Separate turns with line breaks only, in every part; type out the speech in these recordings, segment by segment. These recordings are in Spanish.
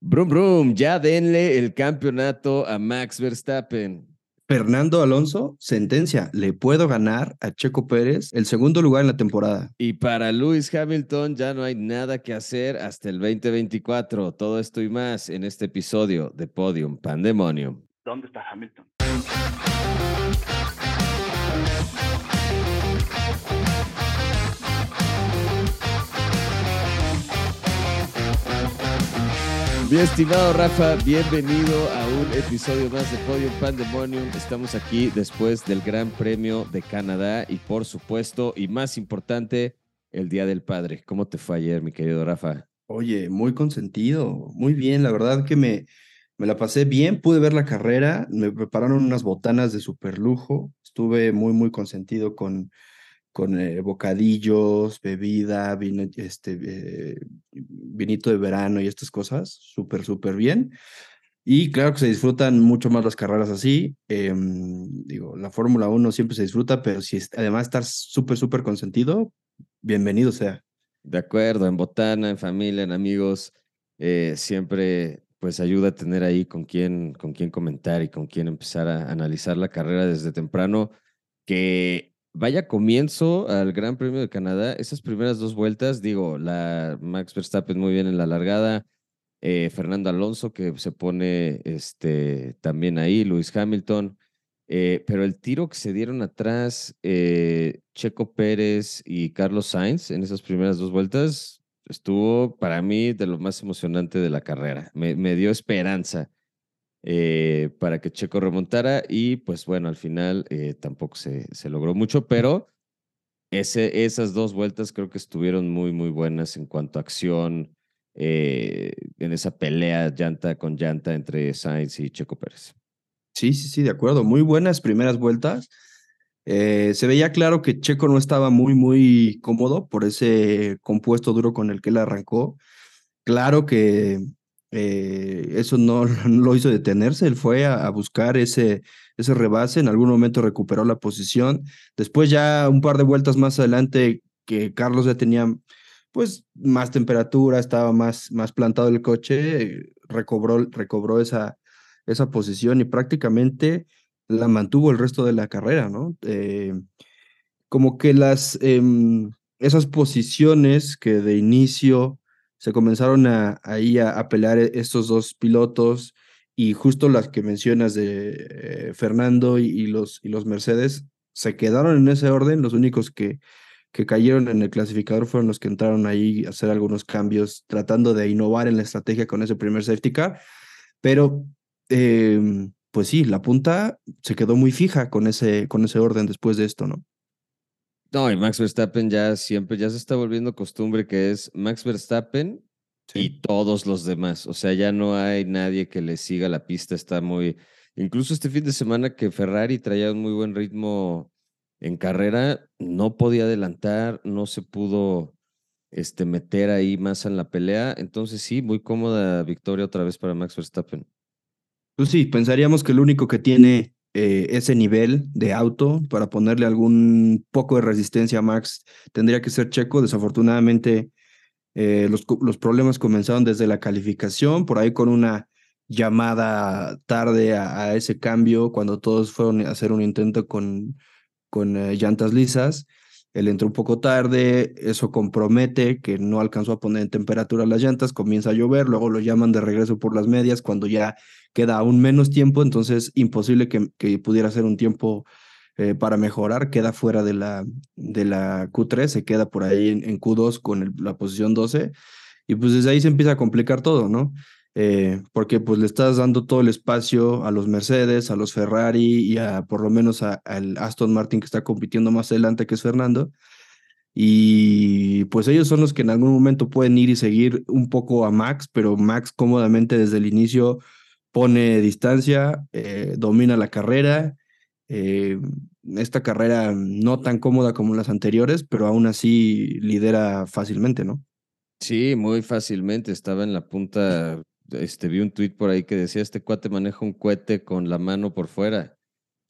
Brum, brum, ya denle el campeonato a Max Verstappen.
Fernando Alonso, sentencia, le puedo ganar a Checo Pérez el segundo lugar en la temporada.
Y para Lewis Hamilton ya no hay nada que hacer hasta el 2024. Todo esto y más en este episodio de Podium Pandemonium.
¿Dónde está Hamilton?
Mi estimado Rafa, bienvenido a un episodio más de Podium Pandemonium. Estamos aquí después del Gran Premio de Canadá y por supuesto, y más importante, el Día del Padre. ¿Cómo te fue ayer, mi querido Rafa?
Oye, muy consentido, muy bien, la verdad que me, me la pasé bien, pude ver la carrera, me prepararon unas botanas de super lujo, estuve muy, muy consentido con, con eh, bocadillos, bebida, vino, este, eh, vinito de verano y estas cosas, súper, súper bien. Y claro que se disfrutan mucho más las carreras así. em, digo, la Fórmula 1 siempre se disfruta, pero si además estar súper, súper consentido, bienvenido sea.
De acuerdo, en botana, en familia, en amigos, eh, siempre pues ayuda a tener ahí con quién, con quién comentar y con quién empezar a analizar la carrera desde temprano. Que vaya comienzo al Gran Premio de Canadá. Esas primeras dos vueltas, digo, la Max Verstappen muy bien en la largada, eh, Fernando Alonso que se pone este, también ahí, Lewis Hamilton. Eh, pero el tiro que se dieron atrás, eh, Checo Pérez y Carlos Sainz en esas primeras dos vueltas, estuvo para mí de lo más emocionante de la carrera. Me dio esperanza eh, para que Checo remontara y pues bueno, al final eh, tampoco se, logró mucho, pero esas dos vueltas creo que estuvieron muy, muy buenas en cuanto a acción, eh, en esa pelea llanta con llanta entre Sainz y Checo Pérez.
Sí, sí, sí, de acuerdo. Muy buenas primeras vueltas. Se veía claro que Checo no estaba muy, muy cómodo por ese compuesto duro con el que él arrancó. Claro que eh, eso no, lo hizo detenerse, él fue a, buscar ese, ese rebase, en algún momento recuperó la posición. Después ya un par de vueltas más adelante que Carlos ya tenía pues más temperatura, estaba más, más plantado el coche, recobró, recobró esa, esa posición y prácticamente la mantuvo el resto de la carrera, ¿no? Eh, como que las, em, esas posiciones que de inicio se comenzaron a, ahí a, pelear e- estos dos pilotos y justo las que mencionas de eh, Fernando y, y los, y los Mercedes se quedaron en ese orden, los únicos que, que cayeron en el clasificador fueron los que entraron ahí a hacer algunos cambios, tratando de innovar en la estrategia con ese primer safety car, pero em, pues sí, la punta se quedó muy fija con ese, con ese orden después de esto, ¿no?
No, y Max Verstappen ya siempre, ya se está volviendo costumbre que es Max Verstappen y todos los demás. O sea, ya no hay nadie que le siga la pista. Está muy. Incluso este fin de semana que Ferrari traía un muy buen ritmo en carrera, no podía adelantar, no se pudo este, meter ahí más en la pelea. Entonces, sí, muy cómoda victoria otra vez para Max Verstappen.
Pues sí, pensaríamos que el único que tiene eh, ese nivel de auto para ponerle algún poco de resistencia a Max tendría que ser Checo. Desafortunadamente, eh, los, los problemas comenzaron desde la calificación, por ahí con una llamada tarde a, a ese cambio, cuando todos fueron a hacer un intento con, con eh, llantas lisas. Él entró un poco tarde, eso compromete que no alcanzó a poner en temperatura las llantas, comienza a llover, luego lo llaman de regreso por las medias cuando ya queda aún menos tiempo, entonces imposible que, que pudiera ser un tiempo eh, para mejorar, queda fuera de la, de la Q3, se queda por ahí en, en Q2 con la posición 12, y pues desde ahí se empieza a complicar todo, ¿no? Eh, porque pues le estás dando todo el espacio a los Mercedes, a los Ferrari y a por lo menos al Aston Martin que está compitiendo más adelante, que es Fernando. Y pues ellos son los que en algún momento pueden ir y seguir un poco a Max, pero Max cómodamente desde el inicio pone distancia, eh, domina la carrera. eh, esta carrera no tan cómoda como las anteriores, pero aún así lidera fácilmente, ¿no?
Sí, muy fácilmente. Estaba en la punta. Este, vi un tuit por ahí que decía: Este cuate maneja un cohete con la mano por fuera.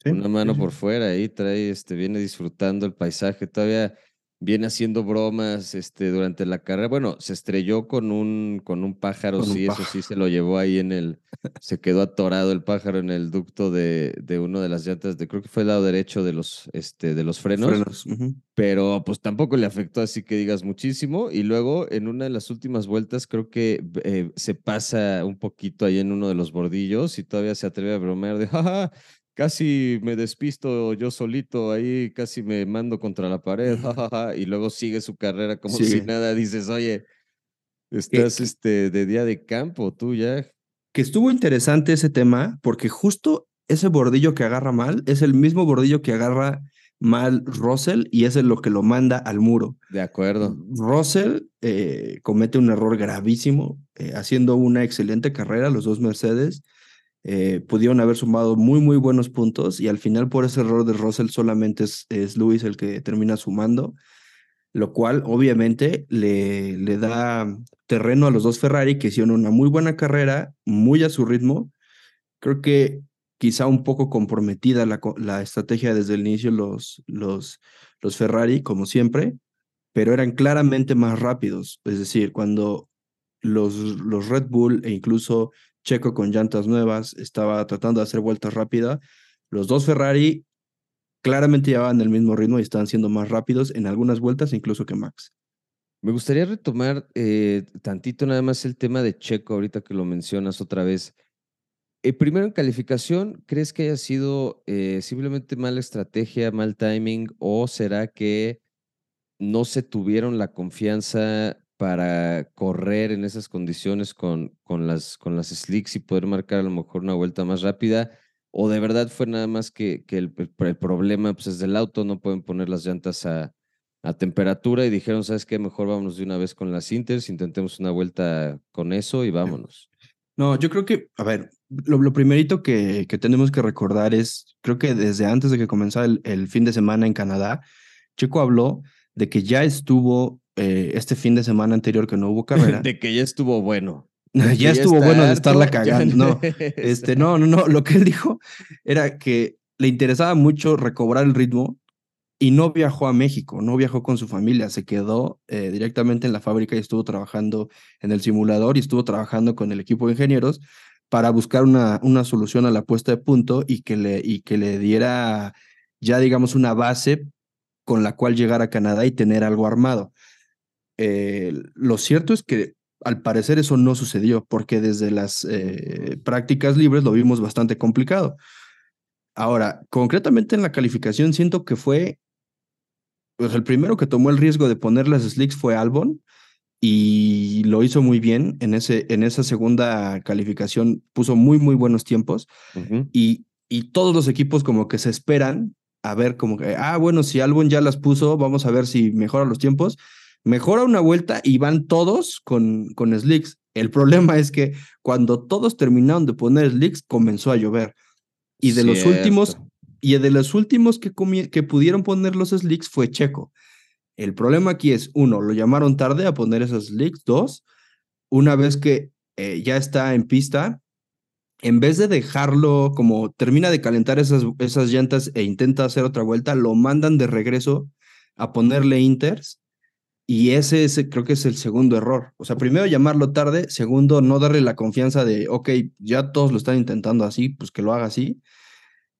Sí,
una mano
sí, sí.
por fuera ahí trae, este, viene disfrutando el paisaje. Todavía viene haciendo bromas este, durante la carrera. Bueno, se estrelló con un, con un pájaro, sí, eso sí se lo llevó ahí en el, se quedó atorado el pájaro en el ducto de, de uno de las llantas, de, creo que fue el lado derecho de los, este, de los frenos. Pero pues tampoco le afectó así que digas muchísimo. Y luego en una de las últimas vueltas creo que eh, se pasa un poquito ahí en uno de los bordillos y todavía se atreve a bromear de, jaja, casi me despisto yo solito ahí, casi me mando contra la pared, jajaja, y luego sigue su carrera como si nada, dices, oye, estás este, de día de campo, tú ya.
Que estuvo interesante ese tema, porque justo ese bordillo que agarra mal es el mismo bordillo que agarra mal Russell y ese es lo que lo manda al muro.
De acuerdo.
Russell eh, comete un error gravísimo, eh, haciendo una excelente carrera, los dos Mercedes, eh, pudieron haber sumado muy, muy buenos puntos y al final por ese error de Russell solamente es, es Luis el que termina sumando, lo cual obviamente le, le da terreno a los dos Ferrari que hicieron una muy buena carrera, muy a su ritmo. Creo que quizá un poco comprometida la, la estrategia desde el inicio los, los, los Ferrari, como siempre, pero eran claramente más rápidos. Es decir, cuando los, los Red Bull e incluso Checo con llantas nuevas, estaba tratando de hacer vueltas rápidas. Los dos Ferrari claramente llevaban el mismo ritmo y estaban siendo más rápidos en algunas vueltas incluso que Max.
Me gustaría retomar eh, tantito nada más el tema de Checo, ahorita que lo mencionas otra vez. Eh, primero en calificación, ¿crees que haya sido eh, simplemente mala estrategia, mal timing o será que no se tuvieron la confianza para correr en esas condiciones con, con, las, con las slicks y poder marcar a lo mejor una vuelta más rápida? ¿O de verdad fue nada más que, que el, el, problema pues, es del auto, no pueden poner las llantas a, a temperatura y dijeron, ¿sabes qué? Mejor vámonos de una vez con las Inters, intentemos una vuelta con eso y vámonos.
No, yo creo que, a ver, lo, lo primerito que, que, tenemos que recordar es, creo que desde antes de que comenzara el, el fin de semana en Canadá, Chico habló de que ya estuvo eh, este fin de semana anterior que no hubo carrera.
de que ya estuvo bueno.
ya estuvo bueno de estarla cagando. No, este, no, no, no. Lo que él dijo era que le interesaba mucho recobrar el ritmo y no viajó a México, no viajó con su familia, se quedó eh, directamente en la fábrica y estuvo trabajando en el simulador y estuvo trabajando con el equipo de ingenieros para buscar una, una solución a la puesta de punto y que le, y que le diera ya, digamos, una base con la cual llegar a Canadá y tener algo armado. Eh, lo cierto es que al parecer eso no sucedió, porque desde las eh, prácticas libres lo vimos bastante complicado. Ahora, concretamente en la calificación, siento que fue, pues el primero que tomó el riesgo de poner las slicks fue Albon y lo hizo muy bien en, ese, en esa segunda calificación, puso muy, muy buenos tiempos y, y todos los equipos como que se esperan a ver como que, ah, bueno, si Albon ya las puso, vamos a ver si mejora los tiempos mejora una vuelta y van todos con, con slicks. El problema es que cuando todos terminaron de poner slicks, comenzó a llover. Y de los últimos, y de los últimos que, que pudieron poner los slicks fue Checo. El problema aquí es, uno, lo llamaron tarde a poner esos slicks. Dos, una vez que eh, ya está en pista, en vez de dejarlo como termina de calentar esas, esas llantas e intenta hacer otra vuelta, lo mandan de regreso a ponerle inters y ese, creo que es el segundo error. O sea, primero llamarlo tarde, segundo no darle la confianza de, ok, ya todos lo están intentando así, pues que lo haga así.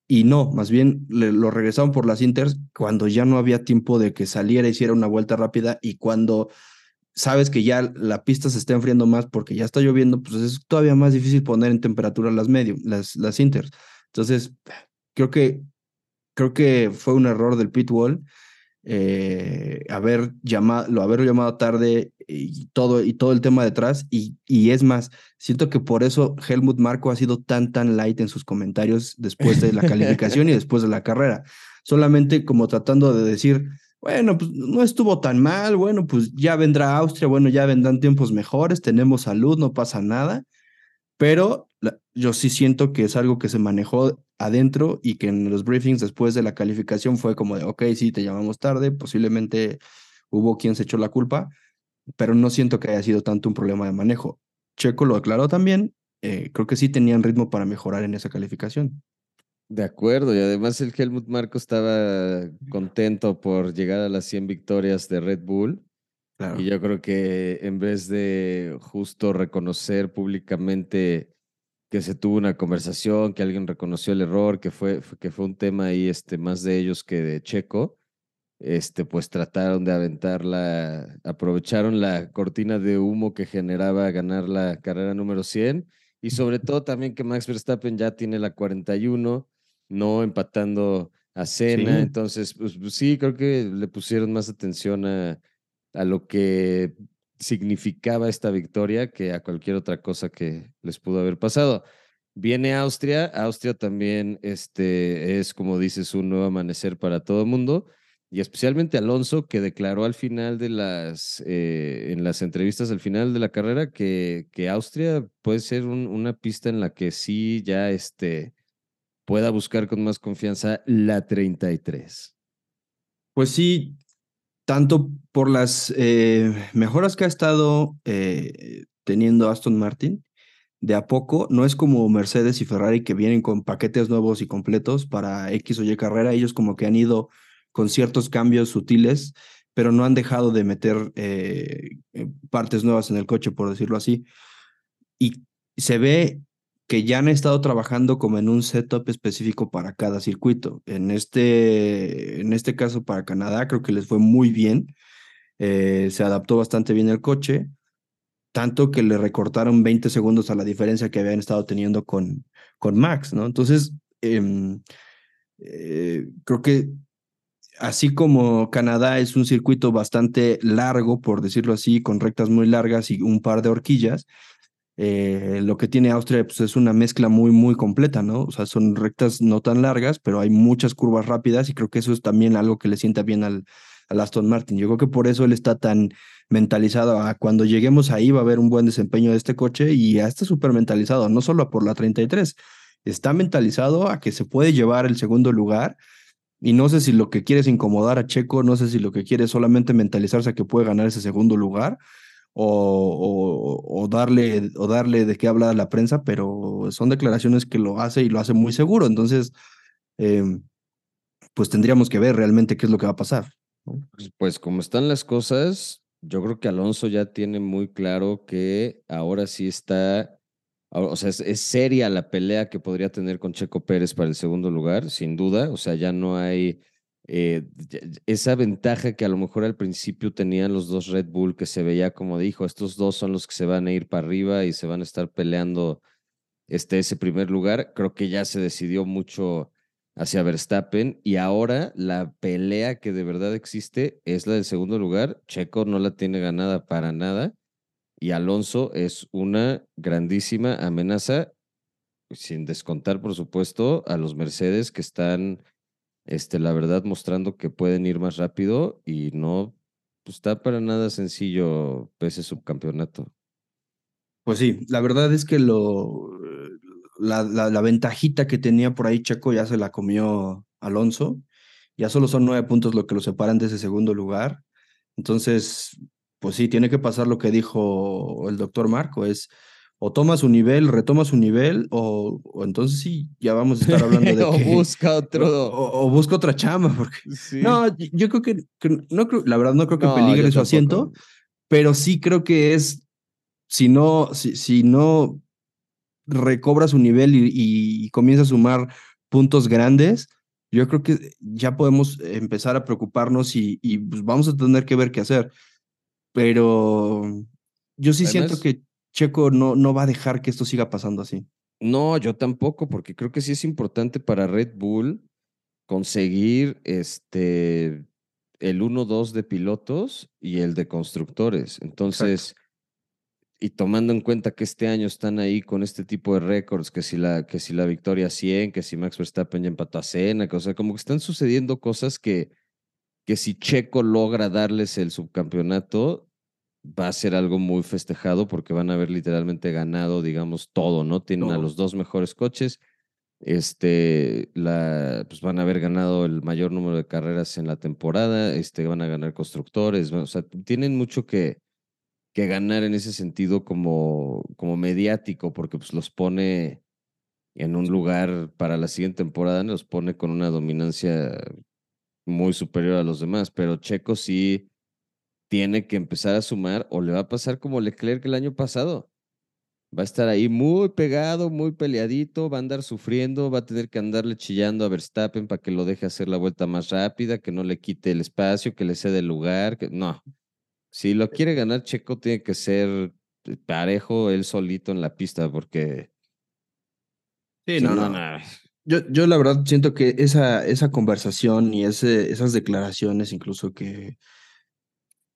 Y no, más bien lo regresaron por las Inters cuando ya no había tiempo de que saliera, hiciera una vuelta rápida y cuando sabes que ya la pista se está enfriando más porque ya está lloviendo, pues es todavía más difícil poner en temperatura las medium, las, las Inters. Entonces, creo que, creo que fue un error del pit wall eh, haber llamado, haber llamado tarde y todo, y todo el tema detrás. Y, y es más, siento que por eso Helmut Marco ha sido tan, tan light en sus comentarios después de la calificación y después de la carrera. Solamente como tratando de decir, bueno, pues no estuvo tan mal, bueno, pues ya vendrá Austria, bueno, ya vendrán tiempos mejores, tenemos salud, no pasa nada. Pero yo sí siento que es algo que se manejó adentro y que en los briefings después de la calificación fue como de, ok, sí, te llamamos tarde, posiblemente hubo quien se echó la culpa, pero no siento que haya sido tanto un problema de manejo. Checo lo aclaró también, eh, creo que sí tenían ritmo para mejorar en esa calificación.
De acuerdo, y además el Helmut Marco estaba contento por llegar a las 100 victorias de Red Bull. Y yo creo que en vez de justo reconocer públicamente que se tuvo una conversación, que alguien reconoció el error, que fue, que fue un tema ahí este, más de ellos que de Checo, este, pues trataron de aventar la, aprovecharon la cortina de humo que generaba ganar la carrera número 100 y sobre todo también que Max Verstappen ya tiene la 41, no empatando a Cena, entonces pues, pues, sí, creo que le pusieron más atención a, a lo que significaba esta victoria que a cualquier otra cosa que les pudo haber pasado. Viene Austria, Austria también este, es, como dices, un nuevo amanecer para todo el mundo, y especialmente Alonso, que declaró al final de las, eh, en las entrevistas al final de la carrera, que, que Austria puede ser una pista en la que sí ya este, pueda buscar con más confianza la 33.
Pues sí, tanto por las eh, mejoras que ha estado eh, teniendo Aston Martin, de a poco, no es como Mercedes y Ferrari que vienen con paquetes nuevos y completos para X o Y carrera, ellos como que han ido con ciertos cambios sutiles, pero no han dejado de meter eh, partes nuevas en el coche, por decirlo así. Y se ve que ya han estado trabajando como en un setup específico para cada circuito. En este, en este caso para Canadá creo que les fue muy bien. Eh, se adaptó bastante bien el coche, tanto que le recortaron 20 segundos a la diferencia que habían estado teniendo con, con Max, ¿no? Entonces, em, eh, creo que así como Canadá es un circuito bastante largo, por decirlo así, con rectas muy largas y un par de horquillas, eh, lo que tiene Austria pues, es una mezcla muy, muy completa, ¿no? O sea, son rectas no tan largas, pero hay muchas curvas rápidas y creo que eso es también algo que le sienta bien al, al Aston Martin. Yo creo que por eso él está tan mentalizado a cuando lleguemos ahí va a haber un buen desempeño de este coche y ya está súper mentalizado, no solo por la 33, está mentalizado a que se puede llevar el segundo lugar y no sé si lo que quiere es incomodar a Checo, no sé si lo que quiere es solamente mentalizarse a que puede ganar ese segundo lugar o, darle, o darle de qué hablar a la prensa, pero son declaraciones que lo hace y lo hace muy seguro. Entonces, em, pues tendríamos que ver realmente qué es lo que va a pasar.
Pues, pues como están las cosas, yo creo que Alonso ya tiene muy claro que ahora sí está, o sea, es, seria la pelea que podría tener con Checo Pérez para el segundo lugar, sin duda. O sea, ya no hay eh, esa ventaja que a lo mejor al principio tenían los dos Red Bull, que se veía como dijo, estos dos son los que se van a ir para arriba y se van a estar peleando este, ese primer lugar, creo que ya se decidió mucho hacia Verstappen y ahora la pelea que de verdad existe es la del segundo lugar. Checo no la tiene ganada para nada y Alonso es una grandísima amenaza, sin descontar, por supuesto, a los Mercedes que están este, la verdad mostrando que pueden ir más rápido y no pues, está para nada sencillo ese subcampeonato.
Pues sí, la verdad es que lo, la, la, ventajita que tenía por ahí Checo ya se la comió Alonso. Ya solo son nueve puntos lo que lo separan de ese segundo lugar. Entonces, pues sí, tiene que pasar lo que dijo el doctor Marco, es o toma su nivel, retoma su nivel, o, entonces sí, ya vamos a estar hablando de
o busca otro.
O, busca otra chama, porque... No, yo creo que, no creo, la verdad no creo que peligre su asiento, pero sí creo que es, si no, si, si no recobra su nivel y, comienza a sumar puntos grandes, yo creo que ya podemos empezar a preocuparnos y, y pues vamos a tener que ver qué hacer. Pero yo sí siento que Checo no, no va a dejar que esto siga pasando así.
No, yo tampoco, porque creo que sí es importante para Red Bull conseguir este el 1-2 de pilotos y el de constructores. Entonces, y tomando en cuenta que este año están ahí con este tipo de récords, que si la, que si la victoria 100, que si Max Verstappen ya empató a Cena, que, o sea, como que están sucediendo cosas que, que si Checo logra darles el subcampeonato, va a ser algo muy festejado porque van a haber literalmente ganado, digamos, todo, ¿no? Tienen a los dos mejores coches, este, la, pues van a haber ganado el mayor número de carreras en la temporada, este, van a ganar constructores, o sea, tienen mucho que, que ganar en ese sentido como, como mediático porque pues los pone en un lugar para la siguiente temporada, nos pone con una dominancia muy superior a los demás, pero Checo sí tiene que empezar a sumar o le va a pasar como Leclerc el año pasado. Va a estar ahí muy pegado, muy peleadito, va a andar sufriendo, va a tener que andarle chillando a Verstappen para que lo deje hacer la vuelta más rápida, que no le quite el espacio, que le ceda el lugar. Que... No, si lo quiere ganar Checo tiene que ser parejo él solito en la pista, porque...
Sí, no, no, no. Yo, yo la verdad siento que esa, esa conversación y ese, esas declaraciones incluso que,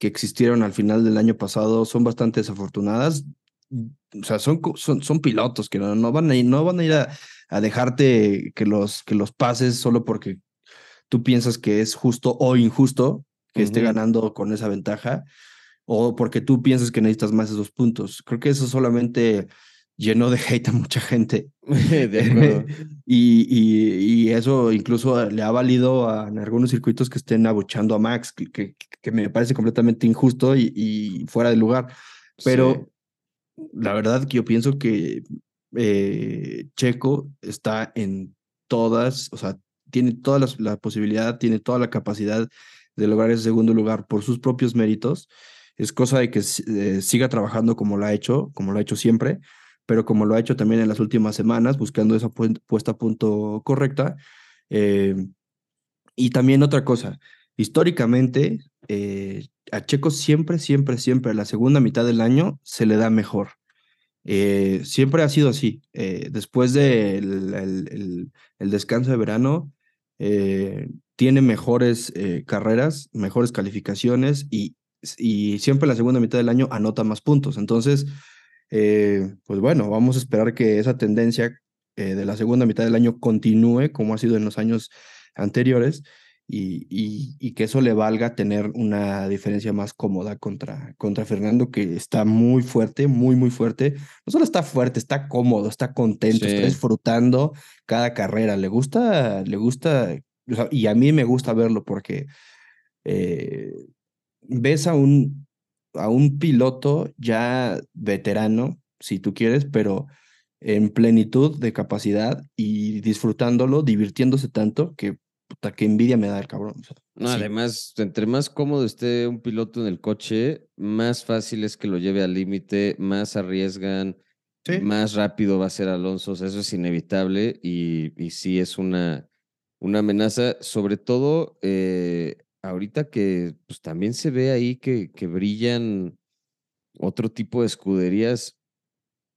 que existieron al final del año pasado son bastante desafortunadas. O sea, son, son, son pilotos que no, no, van a ir, no van a, ir a, dejarte que los, que los pases solo porque tú piensas que es justo o injusto que esté ganando con esa ventaja o porque tú piensas que necesitas más esos puntos. Creo que eso solamente llenó de hate a mucha gente. y, y, eso incluso le ha valido a, en algunos circuitos que estén abuchando a Max, que, que, me parece completamente injusto y, y fuera de lugar. Pero la verdad que yo pienso que eh, Checo está en todas, o sea, tiene toda la, la, posibilidad, tiene toda la capacidad de lograr ese segundo lugar por sus propios méritos. Es cosa de que eh, siga trabajando como lo ha hecho, como lo ha hecho siempre, pero como lo ha hecho también en las últimas semanas, buscando esa puesta a punto correcta. Eh, y también otra cosa, históricamente, eh, a Checo siempre, siempre, siempre, la segunda mitad del año se le da mejor. Eh, siempre ha sido así. después del el, el, descanso de verano, tiene mejores carreras, mejores calificaciones y, y siempre la segunda mitad del año anota más puntos. Entonces, eh, pues bueno, vamos a esperar que esa tendencia eh, de la segunda mitad del año continúe como ha sido en los años anteriores y, y, que eso le valga tener una diferencia más cómoda contra, contra Fernando, que está muy fuerte, muy, muy fuerte. No solo está fuerte, está cómodo, está contento, está disfrutando cada carrera. Le gusta, le gusta, y a mí me gusta verlo porque eh, ves a un, a un piloto ya veterano, si tú quieres, pero en plenitud de capacidad y disfrutándolo, divirtiéndose tanto que puta, que envidia me da el cabrón.
no, además, entre más cómodo esté un piloto en el coche, más fácil es que lo lleve al límite, más arriesgan, más rápido va a ser Alonso. eso es inevitable y, y sí es una, una amenaza, sobre todo eh, ahorita que pues, también se ve ahí que, que brillan otro tipo de escuderías.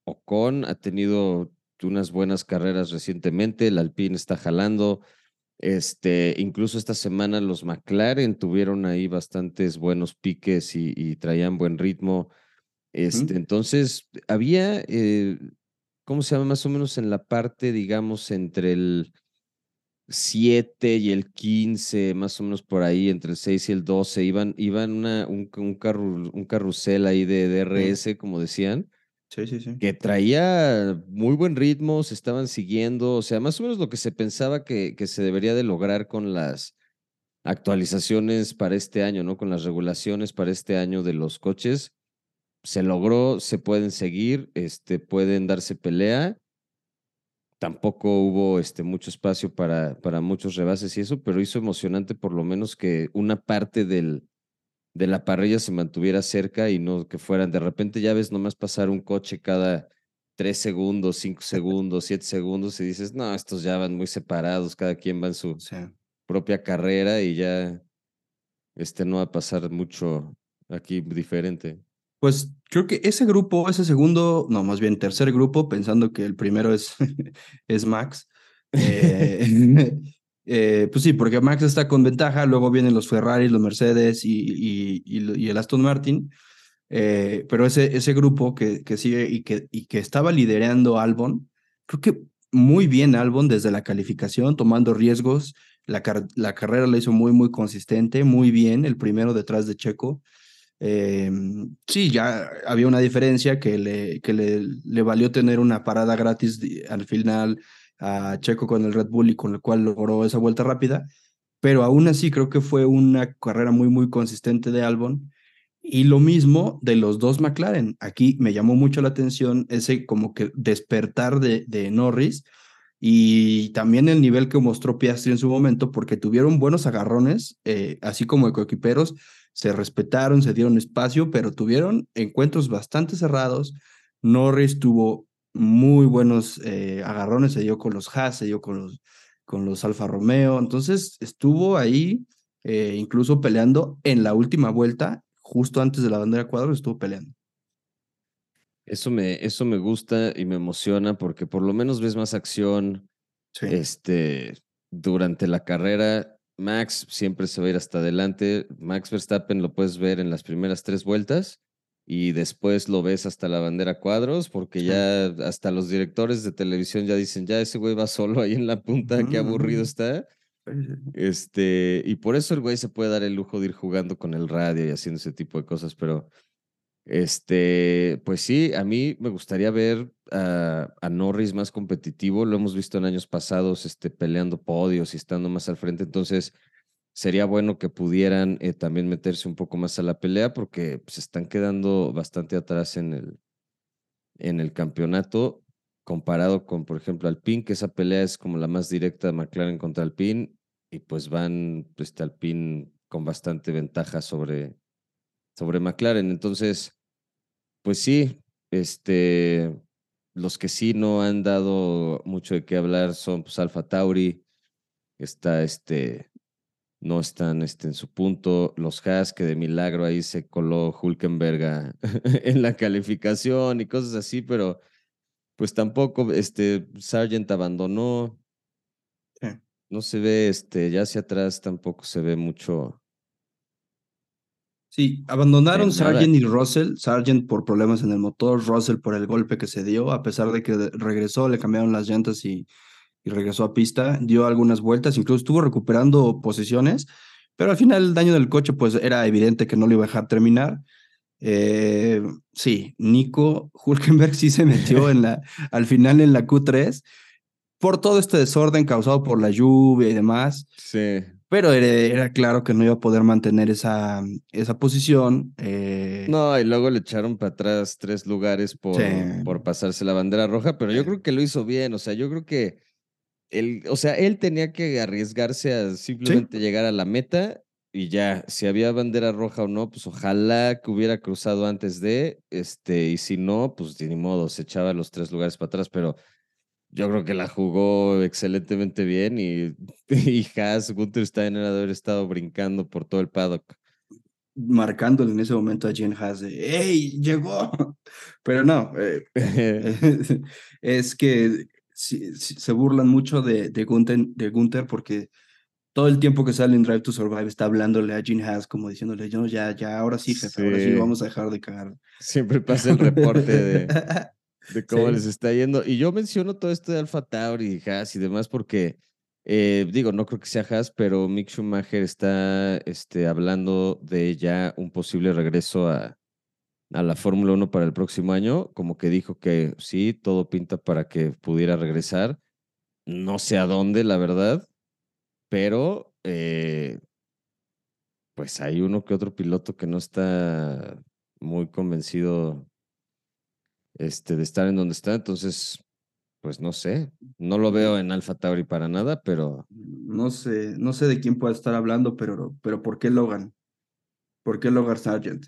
Ocon ha tenido unas buenas carreras recientemente, el Alpine está jalando. Este, incluso esta semana los McLaren tuvieron ahí bastantes buenos piques y, traían buen ritmo. Este, Entonces, había, eh, ¿cómo se llama? Más o menos en la parte, digamos, entre el 7 y el 15, más o menos por ahí, entre el 6 y el 12, iban, iban una, un, un, un carrusel ahí de DRS, como decían.
Sí, sí, sí.
Que traía muy buen ritmo, se estaban siguiendo, o sea, más o menos lo que se pensaba que, que se debería de lograr con las actualizaciones para este año, ¿no? Con las regulaciones para este año de los coches. Se logró, se pueden seguir, este, pueden darse pelea Tampoco hubo este, mucho espacio para, para muchos rebases y eso, pero hizo emocionante por lo menos que una parte del, de la parrilla se mantuviera cerca y no que fueran. De repente ya ves nomás pasar un coche cada tres segundos, cinco segundos, siete segundos y dices, no, estos ya van muy separados, cada quien va en su propia carrera y ya este no va a pasar mucho aquí diferente.
Pues creo que ese grupo, ese segundo, no, más bien tercer grupo, pensando que el primero es, es Max. Eh, eh, pues sí, porque Max está con ventaja, luego vienen los Ferrari, los Mercedes y, y, el Aston Martin. Eh, pero ese, ese grupo que, que sigue y que, y que estaba liderando Albon, creo que muy bien Albon desde la calificación, tomando riesgos. La, la carrera la hizo muy, muy consistente, muy bien, el primero detrás de Checo. Eh, sí, ya había una diferencia que le, que le, valió tener una parada gratis al final a Checo con el Red Bull y con el cual logró esa vuelta rápida, pero aún así creo que fue una carrera muy, muy consistente de Albon. Y lo mismo de los dos McLaren. Aquí me llamó mucho la atención ese como que despertar de, de Norris, y también el nivel que mostró Piastri en su momento, porque tuvieron buenos agarrones, eh, así como ecoequiperos, se respetaron, se dieron espacio, pero tuvieron encuentros bastante cerrados. Norris tuvo muy buenos eh, agarrones, se dio con los Haas, se dio con los, con los Alfa Romeo, entonces estuvo ahí eh, incluso peleando en la última vuelta, justo antes de la bandera cuadro, estuvo peleando.
Eso me, eso me gusta y me emociona porque por lo menos ves más acción este, durante la carrera. Max siempre se va a ir hasta adelante. Max Verstappen lo puedes ver en las primeras tres vueltas y después lo ves hasta la bandera cuadros porque ya hasta los directores de televisión ya dicen, ya ese güey va solo ahí en la punta, qué aburrido está. Este, y por eso el güey se puede dar el lujo de ir jugando con el radio y haciendo ese tipo de cosas, pero este, pues sí, a mí me gustaría ver a, Norris más competitivo. Lo hemos visto en años pasados, este, peleando podios y estando más al frente. Entonces, sería bueno que pudieran eh, también meterse un poco más a la pelea porque se pues, están quedando bastante atrás en el, en el campeonato comparado con, por ejemplo, Alpine, que esa pelea es como la más directa de McLaren contra Alpine y pues van este Alpine con bastante ventaja sobre, sobre McLaren. Entonces, pues sí, este, los que sí no han dado mucho de qué hablar son pues Alfa Tauri, está este, no están este, en su punto, los Haas que de milagro ahí se coló Hulkenberg en la calificación y cosas así, pero pues tampoco, este, Sargent abandonó, no se ve, este, ya hacia atrás tampoco se ve mucho,
Sí, abandonaron Sargent y Russell, Sargent por problemas en el motor, Russell por el golpe que se dio, a pesar de que regresó, le cambiaron las llantas y, y regresó a pista, dio algunas vueltas, incluso estuvo recuperando posiciones, pero al final el daño del coche pues era evidente que no lo iba a dejar terminar. Eh, sí, Nico Hulkenberg sí se metió en la, al final en la Q3 por todo este desorden causado por la lluvia y demás.
Sí
pero era, claro que no iba a poder mantener esa, esa posición. Eh.
No, y luego le echaron para atrás tres lugares por, por pasarse la bandera roja, pero yo creo que lo hizo bien, o sea, yo creo que él, o sea, él tenía que arriesgarse a simplemente llegar a la meta y ya, si había bandera roja o no, pues ojalá que hubiera cruzado antes de, este, y si no, pues ni modo, se echaba los tres lugares para atrás, pero yo creo que la jugó excelentemente bien y, y Haas, Gunther Steiner ha de haber estado brincando por todo el paddock.
Marcándole en ese momento a Jen Haas de ¡Ey! ¡Llegó! Pero no, eh, es que se burlan mucho de, de, Gunther, de Gunther porque todo el tiempo que sale en Drive to Survive está hablándole a Gene Haas como diciéndole, yo ya, ya, ahora sí, jefe, ahora sí vamos a dejar de cagar.
Siempre pasa el reporte de, de cómo les está yendo. Y yo menciono todo esto de Alfa Tauri y Haas y demás porque, eh, digo, no creo que sea Haas, pero Mick Schumacher está este, hablando de ya un posible regreso a, a la Fórmula 1 para el próximo año. Como que dijo que sí, todo pinta para que pudiera regresar. No sé a dónde, la verdad, pero eh, pues hay uno que otro piloto que no está muy convencido este, de estar en donde está. Entonces, pues no sé, no lo veo en Alpha Tauri para nada, pero...
No sé, no sé de quién pueda estar hablando, pero, pero ¿por qué Logan? ¿Por qué Logan Sargent?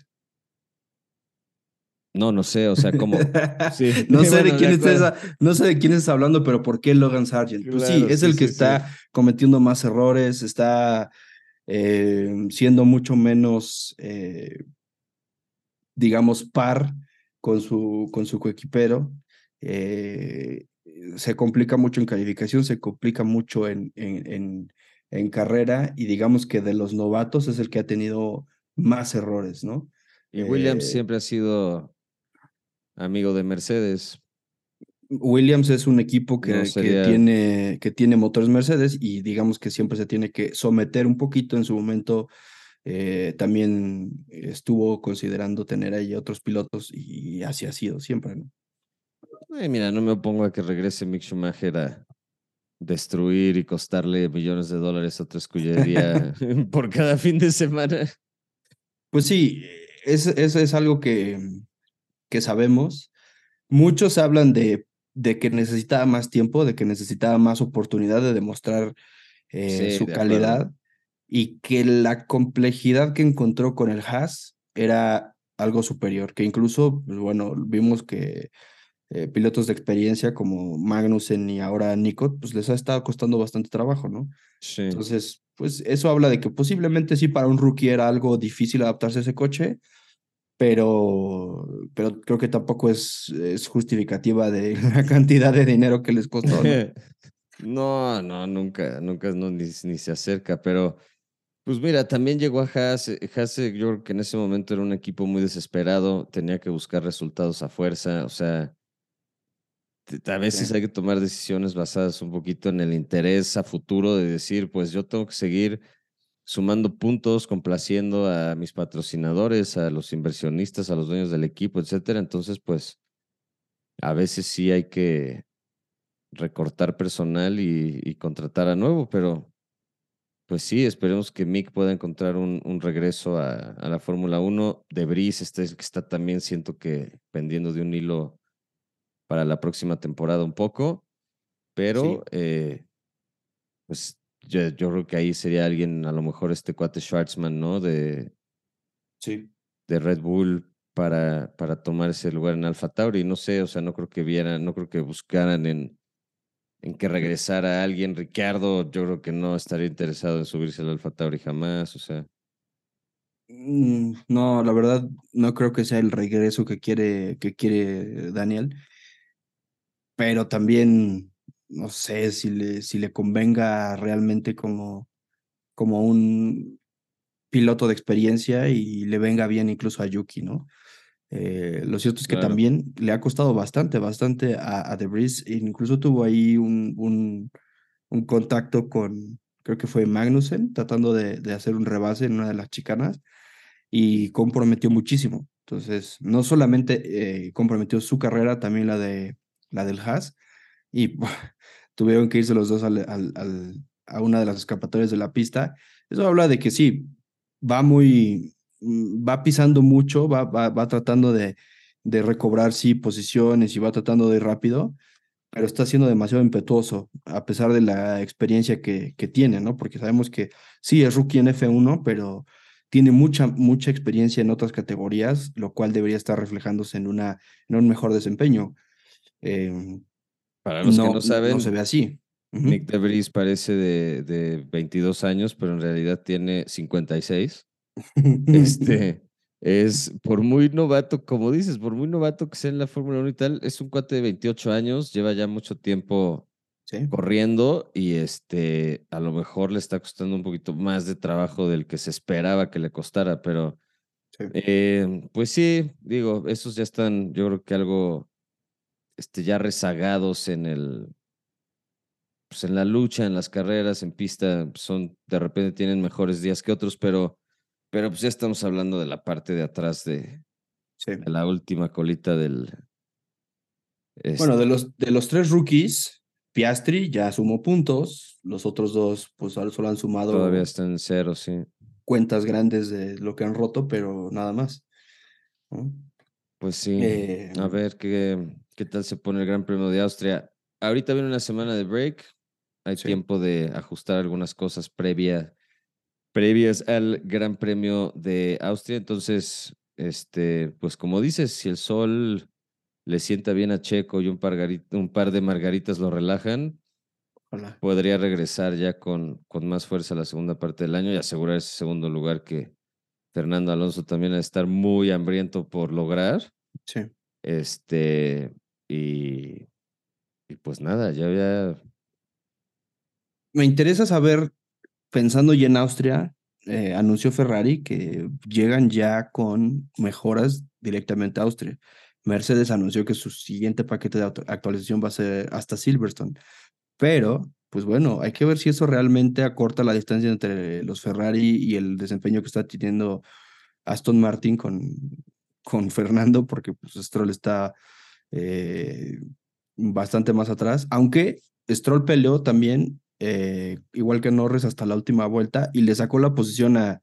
No, no sé, o sea, como...
no, sé de quién estás, no sé de quién estás hablando, pero ¿por qué Logan Sargent? pues sí, es el que está cometiendo más errores, está eh, siendo mucho menos, eh, digamos, par con su, con su coequipero. Eh, se complica mucho en calificación, se complica mucho en, en, en, carrera y digamos que de los novatos es el que ha tenido más errores, ¿no?
Y Williams eh, siempre ha sido amigo de Mercedes.
Williams es un equipo que, que, tiene, que tiene motores Mercedes y digamos que siempre se tiene que someter un poquito en su momento eh, también estuvo considerando tener ahí otros pilotos y así ha sido siempre, ¿no?
mira, no me opongo a que regrese Mick Schumacher a destruir y costarle millones de dólares a otra escudería por cada fin de semana.
Pues sí, eso es, algo que, que sabemos. Muchos hablan de, de que necesitaba más tiempo, de que necesitaba más oportunidad de demostrar eh, su calidad y que la complejidad que encontró con el Haas era algo superior, que incluso, pues bueno, vimos que eh, pilotos de experiencia como Magnussen y ahora Nico, pues les ha estado costando bastante trabajo, ¿no?
Sí.
Entonces, pues eso habla de que posiblemente sí para un rookie era algo difícil adaptarse a ese coche, pero, pero creo que tampoco es, es justificativa de la cantidad de dinero que les costó.
No, no, nunca, nunca no, ni, ni, se acerca, pero pues mira, también llegó a Haas, Haas yo creo que en ese momento era un equipo muy desesperado, tenía que buscar resultados a fuerza, o sea, a veces hay que tomar decisiones basadas un poquito en el interés a futuro de decir, pues yo tengo que seguir sumando puntos, complaciendo a mis patrocinadores, a los inversionistas, a los dueños del equipo, etcétera. Entonces, pues a veces sí hay que recortar personal y, contratar a nuevo, pero pues sí, esperemos que Mick pueda encontrar un, un regreso a, la Fórmula 1. De Brice este, que está también, siento que pendiendo de un hilo para la próxima temporada un poco, pero eh, pues yo, yo, creo que ahí sería alguien, a lo mejor este cuate Schwartzman, ¿no? De,
sí.
de Red Bull para, para tomar ese lugar en Alfa Tauri. No sé, o sea, no creo que vieran, no creo que buscaran en, en que regresara alguien. Ricardo, yo creo que no estaría interesado en subirse al Alfa Tauri jamás, o sea.
Mm, no, la verdad, no creo que sea el regreso que quiere, que quiere Daniel. Pero también no sé si le, si le convenga realmente como, como un piloto de experiencia y le venga bien incluso a Yuki, ¿no? Eh, lo cierto es que también le ha costado bastante, bastante a, a Debris. Incluso tuvo ahí un, un, un, contacto con, creo que fue Magnussen, tratando de, de, hacer un rebase en una de las chicanas y comprometió muchísimo. Entonces, no solamente eh, comprometió su carrera, también la, de, la del Haas. Y tuvieron que irse los dos al, al, a una de las escapatorias de la pista. Eso habla de que sí, va muy, va pisando mucho, va, va, va tratando de, de recobrar, sí, posiciones y va tratando de ir rápido, pero está siendo demasiado impetuoso, a pesar de la experiencia que, que tiene, ¿no? Porque sabemos que sí, es rookie en F1, pero tiene mucha, mucha experiencia en otras categorías, lo cual debería estar reflejándose en, una, en un mejor desempeño. Eh,
para los que no saben,
no se ve así.
Nick DeVries parece de, de 22 años, pero en realidad tiene 56. este es por muy novato, como dices, por muy novato que sea en la Fórmula 1 y tal, es un cuate de 28 años, lleva ya mucho tiempo corriendo y este a lo mejor le está costando un poquito más de trabajo del que se esperaba que le costara, pero eh, pues sí, digo, esos ya están, yo creo que algo este, ya rezagados en el, pues en la lucha, en las carreras, en pista, son, de repente tienen mejores días que otros, pero, pero pues ya estamos hablando de la parte de atrás de, la última colita del.
Bueno, de este los, de los tres rookies, Piastri ya sumó puntos, los otros dos, pues solo han sumado.
Todavía están en cero, sí.
Cuentas grandes de lo que han roto, pero nada más.
Pues sí. Eh, a ver qué, qué tal se pone el Gran Premio de Austria. Ahorita viene una semana de break. Hay tiempo de ajustar algunas cosas previa, previas al Gran Premio de Austria. Entonces, este, pues como dices, si el sol le sienta bien a Checo y un par, un par de margaritas lo relajan, podría regresar ya con, con más fuerza la segunda parte del año y asegurar ese segundo lugar que, Fernando Alonso también a estar muy hambriento por lograr.
Sí.
Este, y, y pues nada, ya había.
Me interesa saber, pensando ya en Austria, eh, anunció Ferrari que llegan ya con mejoras directamente a Austria. Mercedes anunció que su siguiente paquete de actualización va a ser hasta Silverstone. Pero pues bueno, hay que ver si eso realmente acorta la distancia entre los Ferrari y el desempeño que está teniendo Aston Martin con, con Fernando, porque pues Stroll está eh, bastante más atrás, aunque Stroll peleó también, eh, igual que Norris, hasta la última vuelta y le sacó la posición a,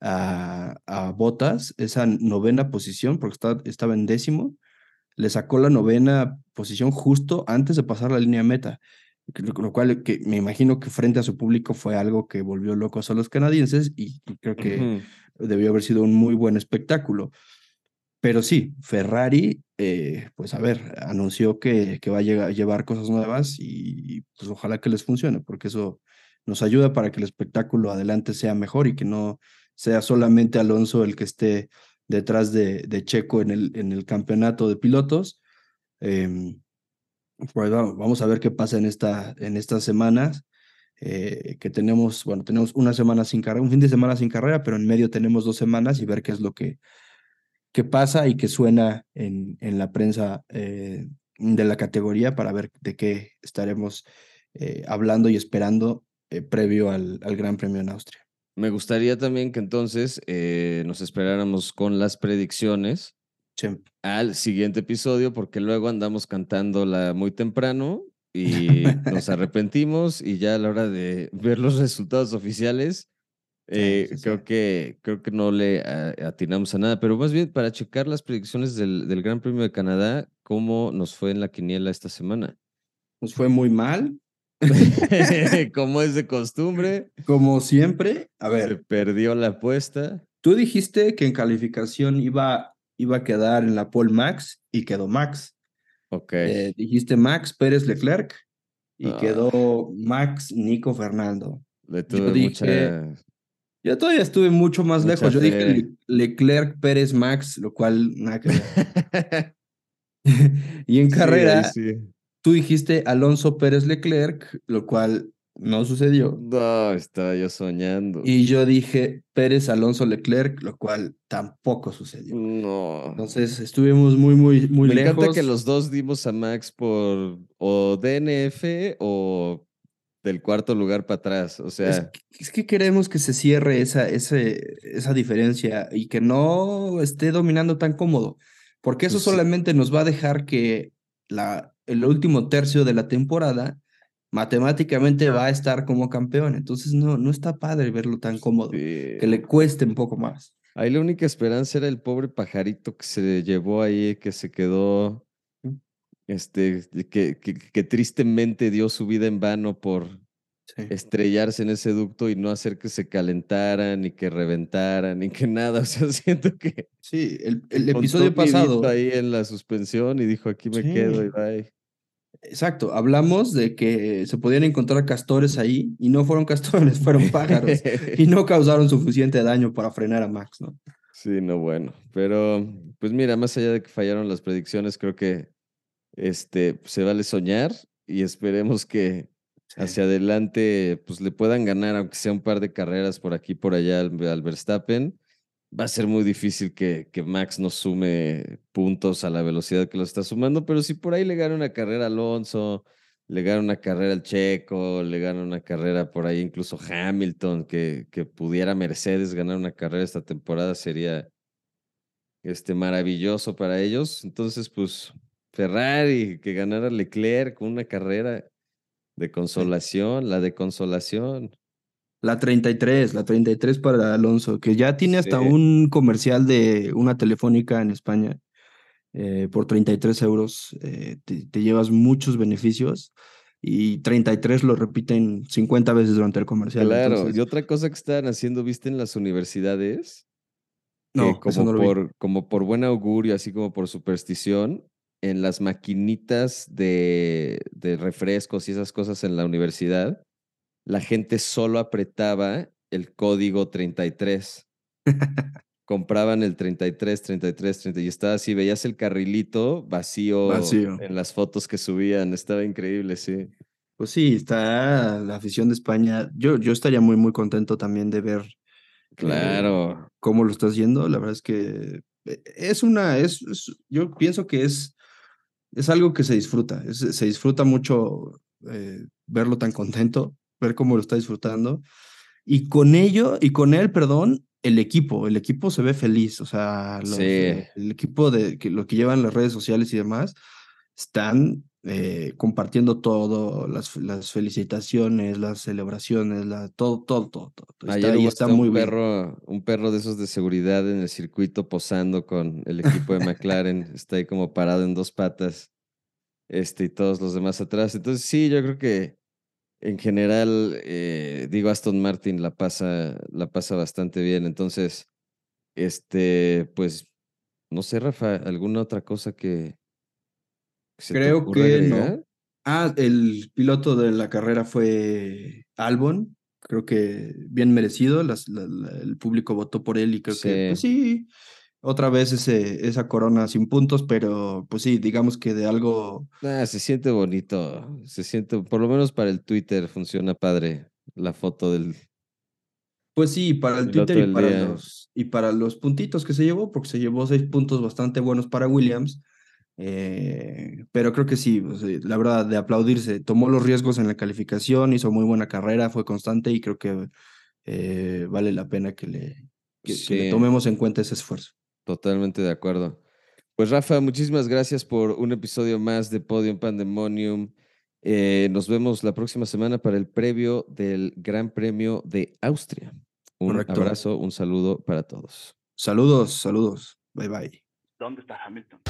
a, a Botas, esa novena posición, porque está, estaba en décimo. le sacó la novena posición justo antes de pasar la línea meta, lo cual que me imagino que frente a su público fue algo que volvió locos a los canadienses y creo que debió haber sido un muy buen espectáculo. Pero sí, Ferrari, eh, pues a ver, anunció que, que va a, llegar, llevar cosas nuevas y pues ojalá que les funcione, porque eso nos ayuda para que el espectáculo adelante sea mejor y que no sea solamente Alonso el que esté detrás de, de Checo en el, en el campeonato de pilotos. Em, pues vamos a ver qué pasa en, esta, en estas semanas. Eh, que tenemos, bueno, tenemos una semana sin carrera, un fin de semana sin carrera, pero en medio tenemos dos semanas y ver qué es lo que, que pasa y que suena en, en la prensa eh, de la categoría para ver de qué estaremos eh, hablando y esperando previo al, al Gran Premio en Austria.
Me gustaría también que entonces eh, nos esperáramos con las predicciones al siguiente episodio, porque luego andamos cantándola muy temprano y nos arrepentimos y ya a la hora de ver los resultados oficiales, eh, creo, Que, creo que no le atinamos a nada, pero más bien para checar las predicciones del, del Gran Premio de Canadá, ¿cómo nos fue en la quiniela esta semana?
Nos fue muy mal,
Como es de costumbre.
Como siempre, a ver.
Se perdió la apuesta.
Tú dijiste que en calificación iba, iba a quedar en la pole Max y quedó Max.
Ok.
Eh, dijiste Max Pérez Leclerc y ah. quedó Max Nico Fernando.
Le tuve yo mucha...
Yo todavía estuve mucho más lejos. Yo dije Leclerc Pérez Max, lo cual nada que ver. y en carrera, sí. Tú dijiste Alonso Pérez Leclerc, lo cual no sucedió.
No, estaba yo soñando.
Y yo dije Pérez Alonso Leclerc, lo cual tampoco sucedió.
No.
Entonces estuvimos muy, muy, muy lejos. Me
encanta que los dos dimos a Max por o DNF o del cuarto lugar para atrás. O sea.
Es que, queremos que se cierre esa, ese, esa diferencia y que no esté dominando tan cómodo. Porque eso pues solamente nos va a dejar que la, el último tercio de la temporada, matemáticamente va a estar como campeón. Entonces no, no está padre verlo tan cómodo, que le cueste un poco más.
Ahí la única esperanza era el pobre pajarito que se llevó ahí, que se quedó, este, que, que, tristemente dio su vida en vano por estrellarse en ese ducto y no hacer que se calentaran, ni que reventaran, ni que nada. O sea, siento que...
Sí, el, el episodio pasado...
Ahí en la suspensión y dijo, aquí me quedo y bye.
Exacto, hablamos de que se podían encontrar castores ahí y no fueron castores, fueron pájaros y no causaron suficiente daño para frenar a Max, ¿no?
Sí, no, bueno, pero pues mira, más allá de que fallaron las predicciones, creo que este, se vale soñar y esperemos que hacia adelante pues le puedan ganar, aunque sea un par de carreras por aquí, por allá al Verstappen va a ser muy difícil que, que, Max no sume puntos a la velocidad que lo está sumando, pero si por ahí le gana una carrera a Alonso, le gana una carrera al Checo, le gana una carrera por ahí incluso Hamilton, que, que pudiera Mercedes ganar una carrera esta temporada sería este, maravilloso para ellos. Entonces, pues Ferrari, que ganara Leclerc con una carrera de consolación, la de consolación.
La 33, la 33 para Alonso, que ya tiene hasta un comercial de una telefónica en España. Eh, por 33 euros eh, te, llevas muchos beneficios y 33 lo repiten 50 veces durante el comercial.
Claro, y otra cosa que están haciendo, viste, en las universidades, no, como, por, como por buen augurio, así como por superstición, en las maquinitas de, de refrescos y esas cosas en la universidad, la gente solo apretaba el código 33. Compraban el 33, 33, 30 y estaba así, veías el carrilito vacío, vacío, en las fotos que subían, estaba increíble, sí.
Pues sí, está la afición de España. Yo, yo estaría muy, muy contento también de ver
eh, claro.
cómo lo está haciendo. La verdad es que eh, es una, es, yo pienso que es, es algo que se disfruta, se disfruta mucho eh, verlo tan contento ver cómo lo está disfrutando. Y con ello, y con él, perdón, el equipo, el equipo se ve feliz, o sea, el equipo de que, lo que llevan las redes sociales y demás, están eh, compartiendo todo, las, las felicitaciones, las celebraciones, la, todo, todo, todo. todo.
Está, Ayer está muy un perro, un perro de esos de seguridad en el circuito posando con el equipo de McLaren. está ahí como parado en dos patas. Este, y todos los demás atrás. Entonces, sí, yo creo que en general, eh, digo, Aston Martin la pasa, la pasa bastante bien. Entonces, este, pues, no sé, Rafa, ¿alguna otra cosa que,
Creo que no. Ah, el piloto de la carrera fue Albon. Creo que bien merecido. el público votó por él y creo que pues sí, otra vez ese, esa corona sin puntos, pero pues sí, digamos que de algo.
Ah, se siente bonito. Se siente, por lo menos para el Twitter funciona padre la foto del.
Pues sí, para el Twitter y para, los, y para los puntitos que se llevó, porque se llevó seis puntos bastante buenos para Williams. Eh, pero creo que sí, la verdad, de aplaudirse. Tomó los riesgos en la calificación, hizo muy buena carrera, fue constante y creo que eh, vale la pena que le, que, tomemos en cuenta ese esfuerzo.
Totalmente de acuerdo. Pues Rafa, muchísimas gracias por un episodio más de Podium Pandemonium. Eh, nos vemos la próxima semana para el previo del Gran Premio de Austria. Un abrazo, un saludo para todos.
Saludos, saludos. Bye bye.
¿Dónde está Hamilton?